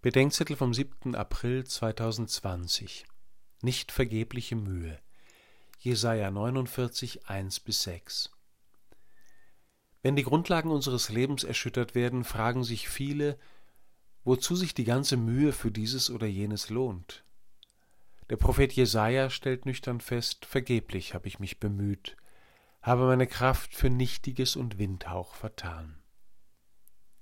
Bedenkzettel vom 7. April 2020 Nicht vergebliche Mühe Jesaja 49, 1 bis 6 Wenn die Grundlagen unseres Lebens erschüttert werden, fragen sich viele, wozu sich die ganze Mühe für dieses oder jenes lohnt. Der Prophet Jesaja stellt nüchtern fest: Vergeblich habe ich mich bemüht, habe meine Kraft für Nichtiges und Windhauch vertan.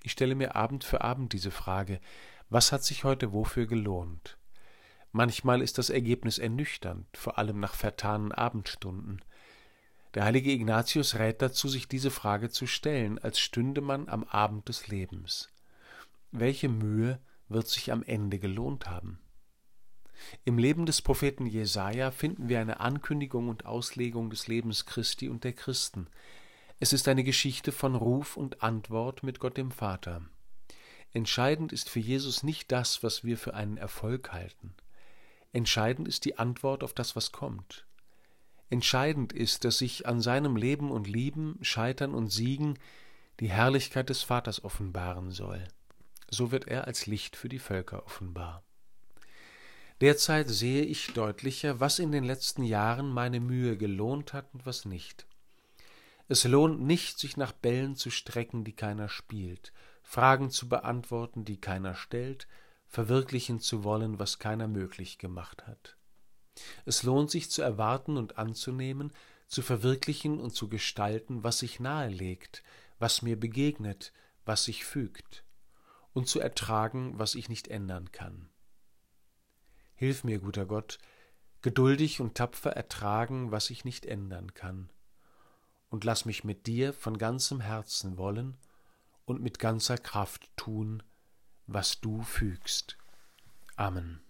Ich stelle mir Abend für Abend diese Frage: Was hat sich heute wofür gelohnt? Manchmal ist das Ergebnis ernüchternd, vor allem nach vertanen Abendstunden. Der heilige Ignatius rät dazu, sich diese Frage zu stellen, als stünde man am Abend des Lebens. Welche Mühe wird sich am Ende gelohnt haben? Im Leben des Propheten Jesaja finden wir eine Ankündigung und Auslegung des Lebens Christi und der Christen. Es ist eine Geschichte von Ruf und Antwort mit Gott dem Vater. Entscheidend ist für Jesus nicht das, was wir für einen Erfolg halten. Entscheidend ist die Antwort auf das, was kommt. Entscheidend ist, dass sich an seinem Leben und Lieben, Scheitern und Siegen die Herrlichkeit des Vaters offenbaren soll. So wird er als Licht für die Völker offenbar. Derzeit sehe ich deutlicher, was in den letzten Jahren meine Mühe gelohnt hat und was nicht. Es lohnt nicht, sich nach Bällen zu strecken, die keiner spielt, Fragen zu beantworten, die keiner stellt, verwirklichen zu wollen, was keiner möglich gemacht hat. Es lohnt sich zu erwarten und anzunehmen, zu verwirklichen und zu gestalten, was sich nahelegt, was mir begegnet, was sich fügt, und zu ertragen, was ich nicht ändern kann. Hilf mir, guter Gott, geduldig und tapfer ertragen, was ich nicht ändern kann, und lass mich mit dir von ganzem Herzen wollen und mit ganzer Kraft tun, was du fügst. Amen.